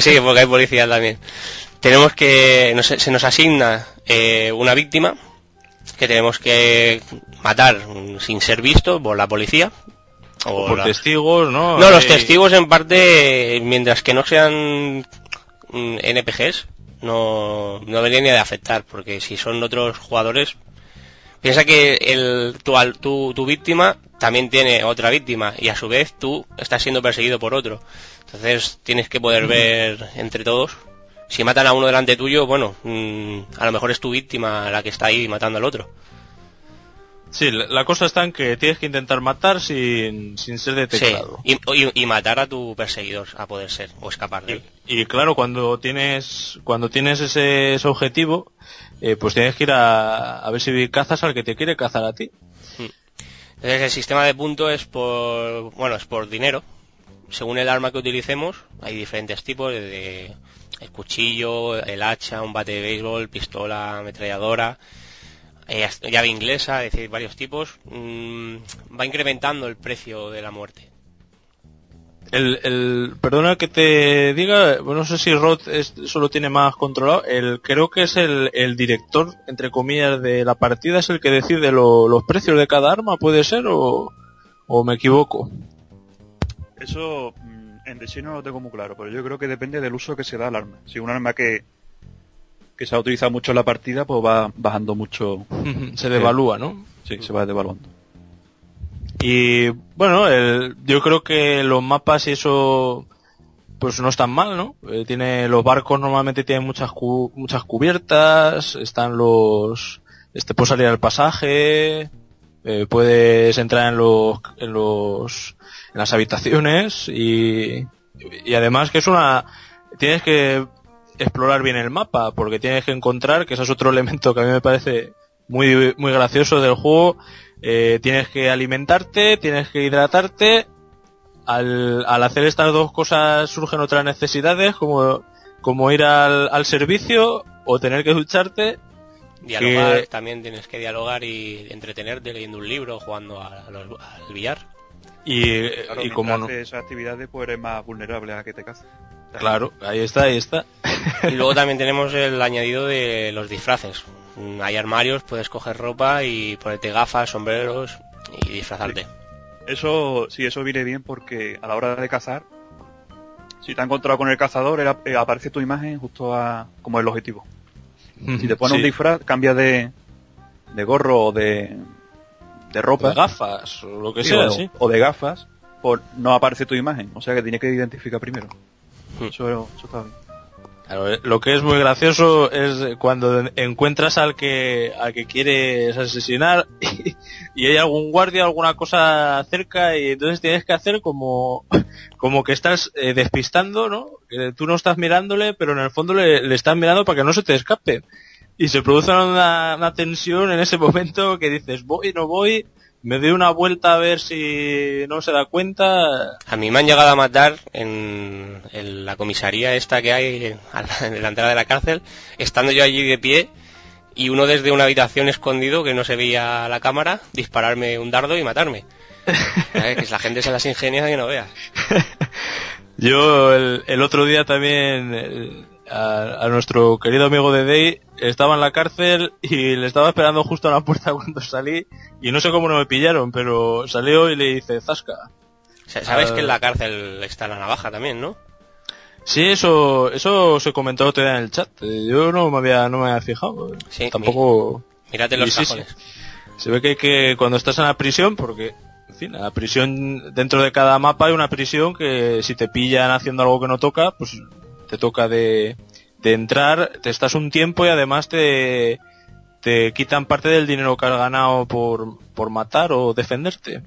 [SPEAKER 2] sí, porque hay policía también. Tenemos que, se nos asigna eh, una víctima que tenemos que matar sin ser visto por la policía.
[SPEAKER 1] O, por testigos, ¿no?
[SPEAKER 2] No, los testigos en parte, mientras que no sean mm, NPGs, no, no deberían ni de afectar, porque si son otros jugadores, piensa que el, tu, tu, tu víctima también tiene otra víctima y a su vez tú estás siendo perseguido por otro. Entonces tienes que poder ver entre todos si matan a uno delante tuyo, bueno, mm, a lo mejor es tu víctima la que está ahí matando al otro.
[SPEAKER 1] Sí, la cosa está en que tienes que intentar matar sin, sin ser detectado.
[SPEAKER 2] Sí, y, matar a tu perseguidor, a poder ser, o escapar de él.
[SPEAKER 1] Y, claro, cuando tienes, cuando tienes ese, objetivo, eh, pues tienes que ir a, a ver si cazas al que te quiere cazar a ti. Hmm.
[SPEAKER 2] Entonces el sistema de punto es por, bueno, es por dinero. Según el arma que utilicemos, hay diferentes tipos de el cuchillo, el hacha, un bate de béisbol, pistola, ametralladora, eh, llave inglesa, es decir, varios tipos, mm, va incrementando el precio de la muerte.
[SPEAKER 1] El, el, perdona que te diga, no sé si Rod eso lo tiene más controlado, el, creo que es el, el director, entre comillas, de la partida, es el que decide los precios de cada arma, ¿puede ser? ¿O, o me equivoco?
[SPEAKER 3] Eso en sí no lo tengo muy claro, pero yo creo que depende del uso que se da al arma. Si un arma que, que se ha utilizado mucho en la partida, pues va bajando mucho.
[SPEAKER 1] se devalúa, ¿no?
[SPEAKER 3] Sí, se va devaluando.
[SPEAKER 1] Y bueno, el, yo creo que los mapas y eso pues no están mal, ¿no? Eh, tiene los barcos normalmente tienen muchas muchas cubiertas, están los este puedes salir al pasaje, eh, puedes entrar en los en los en las habitaciones y y además que es una tienes que explorar bien el mapa porque tienes que encontrar que ese es otro elemento que a mí me parece muy muy gracioso del juego eh, tienes que alimentarte tienes que hidratarte. Al, al hacer estas dos cosas surgen otras necesidades como como ir al, al servicio o tener que ducharte.
[SPEAKER 2] Dialogar también tienes que dialogar y entretenerte leyendo un libro jugando al billar
[SPEAKER 3] y, y como no... esas actividades pues eres más vulnerable a que te.
[SPEAKER 1] Claro, ahí está, ahí está.
[SPEAKER 2] Y luego también tenemos el añadido de los disfraces. Hay armarios, puedes coger ropa y ponerte gafas, sombreros y disfrazarte.
[SPEAKER 3] Eso, sí, eso viene bien porque a la hora de cazar, si te has encontrado con el cazador, eh, aparece tu imagen justo a, como el objetivo. Si te pones un disfraz, cambia de, de gorro o de, de ropa.
[SPEAKER 1] De gafas, o lo que sea,
[SPEAKER 3] o, de gafas, por, no aparece tu imagen. O sea que tiene que identificar primero. Hmm. Eso, está bien.
[SPEAKER 1] Eh, lo que es muy gracioso es cuando encuentras al que al que quieres asesinar y, hay algún guardia alguna cosa cerca y entonces tienes que hacer como como que estás eh, despistando, ¿no? Que tú no estás mirándole, pero en el fondo le, le estás mirando para que no se te escape y se produce una, tensión en ese momento que dices, voy, no voy, me doy una vuelta a ver si no se da cuenta.
[SPEAKER 2] A mí me han llegado a matar en, la comisaría esta que hay en la entrada de la cárcel, estando yo allí de pie y uno desde una habitación escondido que no se veía la cámara, dispararme un dardo y matarme. que la gente se las ingenia que no veas.
[SPEAKER 1] Yo el, el otro día también a, nuestro querido amigo de Day estaba en la cárcel y le estaba esperando justo a la puerta cuando salí y no sé cómo no me pillaron, pero salió y le dice Zasca.
[SPEAKER 2] Sabes que en la cárcel está la navaja también, ¿no?
[SPEAKER 1] Sí, eso eso se comentó todavía en el chat. Yo no me había no me había fijado. Sí, Tampoco.
[SPEAKER 2] Mírate los cajones.
[SPEAKER 1] Se ve que, que cuando estás en la prisión, porque en fin, la prisión dentro de cada mapa hay una prisión que si te pillan haciendo algo que no toca, pues te toca de, de entrar, te estás un tiempo y además te, te quitan parte del dinero que has ganado por, por matar o defenderte.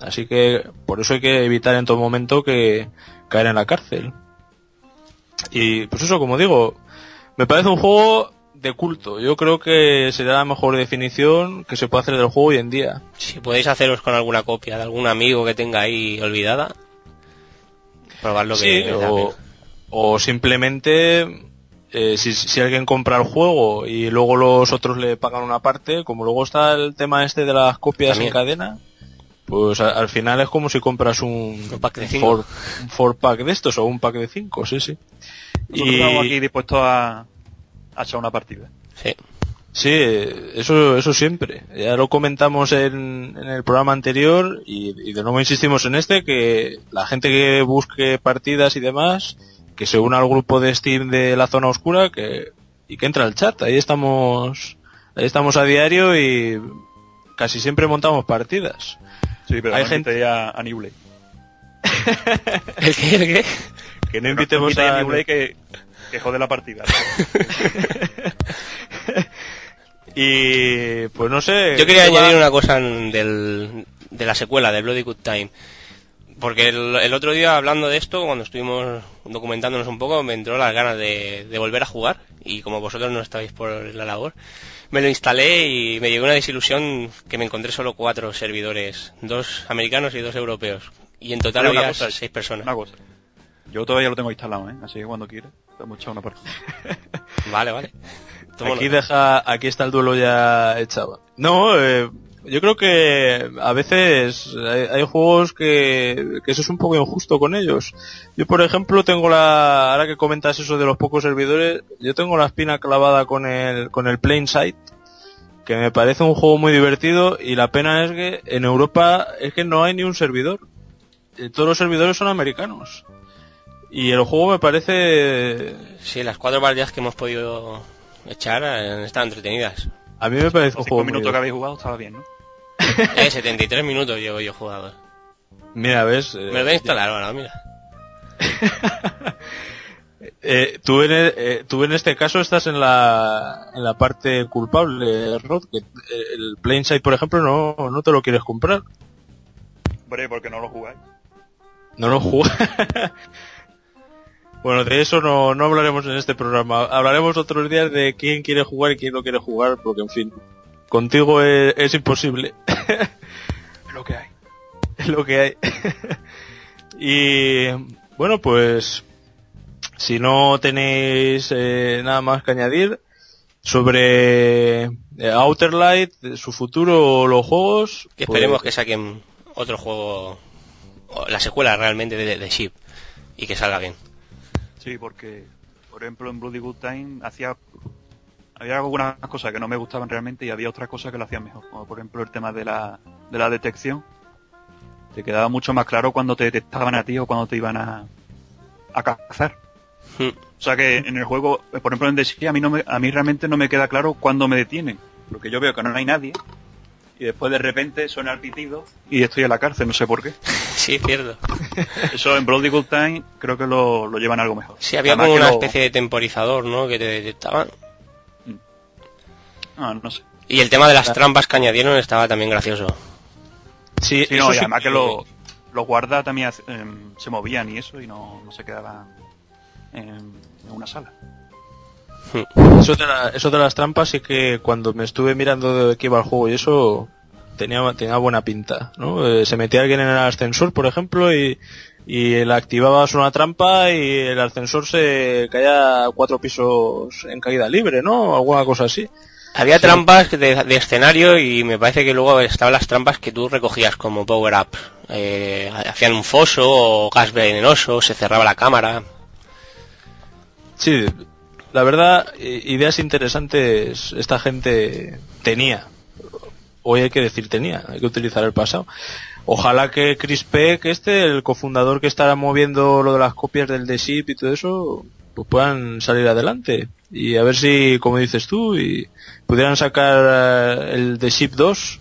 [SPEAKER 1] Así que por eso hay que evitar en todo momento que caer en la cárcel. Y pues eso, como digo, me parece un juego de culto. Yo creo que será la mejor definición que se puede hacer del juego hoy en día.
[SPEAKER 2] Si podéis haceros con alguna copia de algún amigo que tenga ahí olvidada, probarlo que
[SPEAKER 1] o, o simplemente eh, si, si, alguien compra el juego y luego los otros le pagan una parte, como luego está el tema este de las copias en cadena, pues al final es como si compras un,
[SPEAKER 2] pack de cinco.
[SPEAKER 1] Four, pack de estos o un pack de 5, sí, sí.
[SPEAKER 3] Y estamos aquí dispuestos a, a echar una partida.
[SPEAKER 2] Sí.
[SPEAKER 1] Sí, eso, eso siempre. Ya lo comentamos en, en el programa anterior y, y de nuevo insistimos en este, que la gente que busque partidas y demás, que se una al grupo de Steam de la zona oscura que, y que entra al chat. Ahí estamos, ahí estamos a diario y casi siempre montamos partidas.
[SPEAKER 3] Sí, pero hay gente ya a New
[SPEAKER 2] ¿El qué? ¿El qué?
[SPEAKER 3] Que no invitemos a, New que, que jode la partida.
[SPEAKER 1] y pues no sé.
[SPEAKER 2] Yo quería añadir una cosa del, de la secuela de Bloody Good Time porque el, otro día hablando de esto, cuando estuvimos documentándonos un poco, me entró las ganas de, volver a jugar y como vosotros no estáis por la labor, me lo instalé y me llegó una desilusión que me encontré solo cuatro servidores, dos americanos y dos europeos. Y en total había seis personas.
[SPEAKER 3] Yo todavía lo tengo instalado, ¿eh? así que cuando quieras, hemos echado una partida.
[SPEAKER 2] vale, vale.
[SPEAKER 1] aquí deja, aquí está el duelo ya echado. No, eh, yo creo que a veces hay, juegos que, que, eso es un poco injusto con ellos. Yo, por ejemplo, tengo la, ahora que comentas eso de los pocos servidores, yo tengo la espina clavada con el, con el Plain Sight, que me parece un juego muy divertido y la pena es que en Europa es que no hay ni un servidor. Eh, todos los servidores son americanos. Y el juego me parece...
[SPEAKER 2] Sí, las cuatro partidas que hemos podido echar han estado entretenidas.
[SPEAKER 1] A mí me parece un juego.
[SPEAKER 3] minutos que habéis jugado estaba bien, ¿no?
[SPEAKER 2] eh, 73 minutos llevo yo jugado.
[SPEAKER 1] Mira, ves.
[SPEAKER 2] Me lo voy a instalar ahora, mira.
[SPEAKER 1] Eh, tú, en, eh, tú en este caso estás en la, en la parte culpable, Rod, que eh, el Plainside, por ejemplo, no, no te lo quieres comprar.
[SPEAKER 3] Hombre, porque no lo jugáis.
[SPEAKER 1] No lo jugáis. bueno, de eso no, no hablaremos en este programa. Hablaremos otros días de quién quiere jugar y quién no quiere jugar, porque en fin, contigo es, es imposible.
[SPEAKER 3] Es lo que hay.
[SPEAKER 1] Es lo que hay. y bueno, pues si no tenéis eh, nada más que añadir sobre eh, Outer Light, su futuro, los juegos.
[SPEAKER 2] Que esperemos que saquen otro juego, la secuela realmente de, de Ship y que salga bien.
[SPEAKER 3] Sí, porque, por ejemplo, en Bloody Good Time hacía había algunas cosas que no me gustaban realmente y había otras cosas que lo hacían mejor, como por ejemplo el tema de la, de la detección. Te quedaba mucho más claro cuando te detectaban a ti o cuando te iban a, a cazar. O sea que en el juego, por ejemplo en The a mí, no me, a mí realmente no me queda claro cuándo me detienen. Porque yo veo que no hay nadie y después de repente suena el pitido y estoy en la cárcel, no sé por qué.
[SPEAKER 2] Sí, cierto.
[SPEAKER 3] Eso en Bloody Good Time creo que lo, lo llevan algo mejor.
[SPEAKER 2] Sí, había como una especie de temporizador, ¿no? Que te detectaban.
[SPEAKER 3] Ah, no sé.
[SPEAKER 2] Y el tema de las trampas que añadieron estaba también gracioso.
[SPEAKER 3] Sí, sí no, y además que lo, los guardas también eh, se movían y eso y no, no se quedaban en, una sala.
[SPEAKER 1] Eso de, eso de, las trampas sí que cuando me estuve mirando de qué iba el juego y eso tenía, tenía buena pinta, ¿no? Eh, se metía alguien en el ascensor, por ejemplo, y, y le activabas una trampa y el ascensor se caía cuatro pisos en caída libre, ¿no? Alguna cosa así.
[SPEAKER 2] Había trampas de, de, escenario y me parece que luego estaban las trampas que tú recogías como power up. Eh, hacían un foso o gas venenoso, se cerraba la cámara.
[SPEAKER 1] Sí, la verdad, ideas interesantes esta gente tenía. Hoy hay que decir tenía, hay que utilizar el pasado. Ojalá que Chris Peck, este, el cofundador que estará moviendo lo de las copias del The Ship y todo eso, pues puedan salir adelante. Y a ver si, como dices tú, y pudieran sacar eh, el The Ship 2.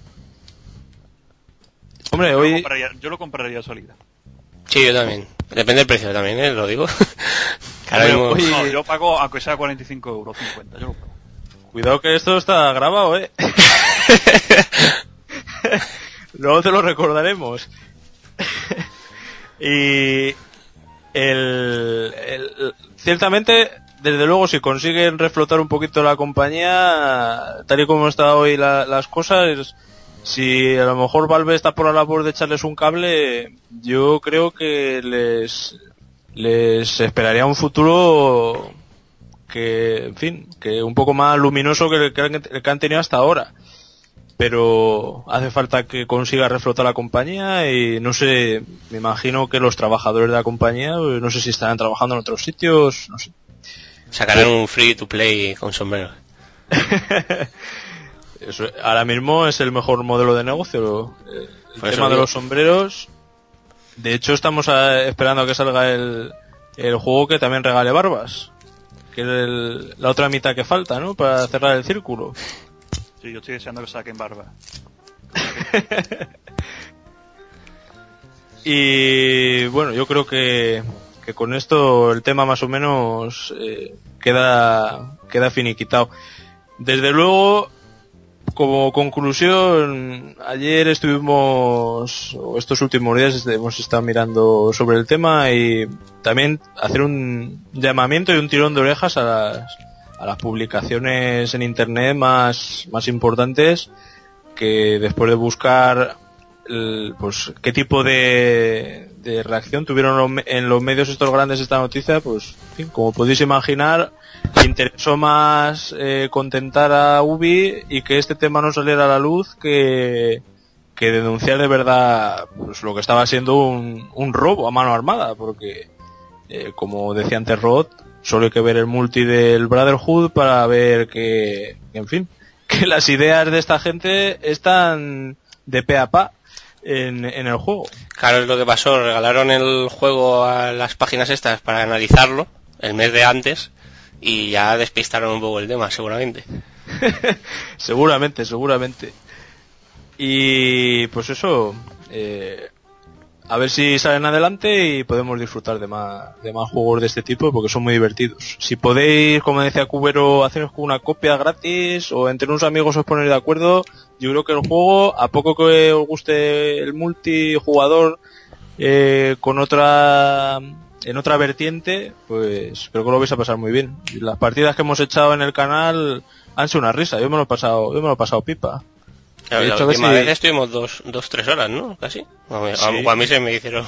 [SPEAKER 3] Hombre, yo hoy... Lo compraría, yo lo compraría salida.
[SPEAKER 2] Sí, yo también. Depende del precio también, ¿eh? lo digo.
[SPEAKER 3] no, yo pago aunque sea 45 euros, 50, yo lo pago.
[SPEAKER 1] Cuidado que esto está grabado, ¿eh? Luego te lo recordaremos. y el, el, ciertamente, desde luego, si consiguen reflotar un poquito la compañía, tal y como están hoy la, las cosas, si a lo mejor Valve está por la labor de echarles un cable, yo creo que les, les esperaría un futuro que, en fin, que un poco más luminoso que el que han tenido hasta ahora. Pero hace falta que consiga reflotar la compañía y no sé, me imagino que los trabajadores de la compañía, pues, no sé si estarán trabajando en otros sitios, no sé.
[SPEAKER 2] Sacarán un free to play con sombrero.
[SPEAKER 1] Ahora mismo es el mejor modelo de negocio. El tema de los sombreros. De hecho, estamos esperando a que salga el, el juego que también regale barbas. Que es la otra mitad que falta, ¿no? Para cerrar el círculo.
[SPEAKER 3] Sí, yo estoy deseando que saquen barba.
[SPEAKER 1] y bueno, yo creo que, que con esto el tema más o menos eh, queda, queda finiquitado. Desde luego, como conclusión, ayer estuvimos, o estos últimos días hemos estado mirando sobre el tema y también hacer un llamamiento y un tirón de orejas a las, a las publicaciones en internet más, más importantes que después de buscar pues qué tipo de, de reacción tuvieron en los medios estos grandes esta noticia, pues como podéis imaginar, interesó más eh, contentar a Ubi y que este tema no saliera a la luz que, que denunciar de verdad pues, lo que estaba siendo un, un robo a mano armada, porque eh, como decía antes Rod, solo hay que ver el multi del Brotherhood para ver que, en fin, que las ideas de esta gente están de pe a pa en, en el juego.
[SPEAKER 2] Claro, es lo que pasó. Regalaron el juego a las páginas estas para analizarlo el mes de antes y ya despistaron un poco el tema, seguramente.
[SPEAKER 1] seguramente, seguramente. Y pues eso, eh, a ver si salen adelante y podemos disfrutar de más, de más juegos de este tipo porque son muy divertidos. Si podéis, como decía Cubero, haceros una copia gratis o entre unos amigos os ponéis de acuerdo, yo creo que el juego, a poco que os guste el multijugador eh, con otra en otra vertiente, pues creo que lo vais a pasar muy bien. las partidas que hemos echado en el canal han sido una risa. Yo me lo he pasado, yo me lo he pasado pipa.
[SPEAKER 2] Claro, la última vez estuvimos dos, dos, tres horas, ¿no? Casi. A, mí se me hicieron.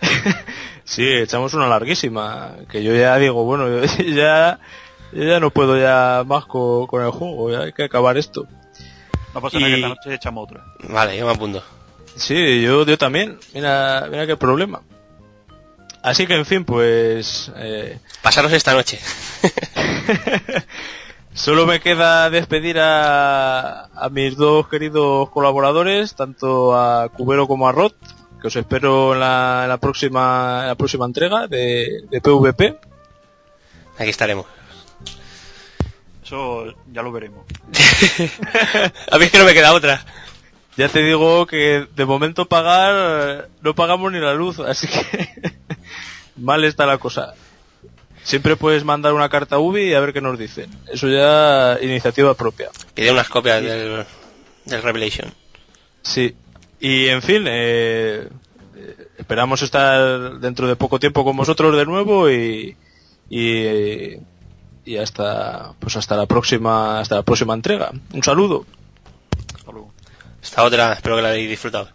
[SPEAKER 1] sí, echamos una larguísima. Que yo ya digo, bueno, ya, ya no puedo ya más con, el juego. Ya hay que acabar esto.
[SPEAKER 3] No pasa nada que esta noche echamos otra.
[SPEAKER 2] Vale, yo me apunto.
[SPEAKER 1] Sí, yo, yo también. Mira, mira qué problema. Así que, en fin, pues... Eh...
[SPEAKER 2] Pasaros esta noche.
[SPEAKER 1] Solo me queda despedir a, a, mis dos queridos colaboradores, tanto a Cubero como a Rod, que os espero en la, la próxima, la próxima entrega de, de, PvP.
[SPEAKER 2] Aquí estaremos.
[SPEAKER 3] Eso ya lo veremos.
[SPEAKER 2] a mí es que no me queda otra.
[SPEAKER 1] Ya te digo que de momento pagar no pagamos ni la luz, así que mal está la cosa. Siempre puedes mandar una carta a Ubi y a ver qué nos dicen. Eso ya iniciativa propia.
[SPEAKER 2] Pide unas copias del, Revelation.
[SPEAKER 1] Sí. Y en fin, eh, esperamos estar dentro de poco tiempo con vosotros de nuevo y, y, y hasta pues hasta la próxima hasta la próxima entrega. Un saludo.
[SPEAKER 2] Hasta otra, espero que la hayáis disfrutado.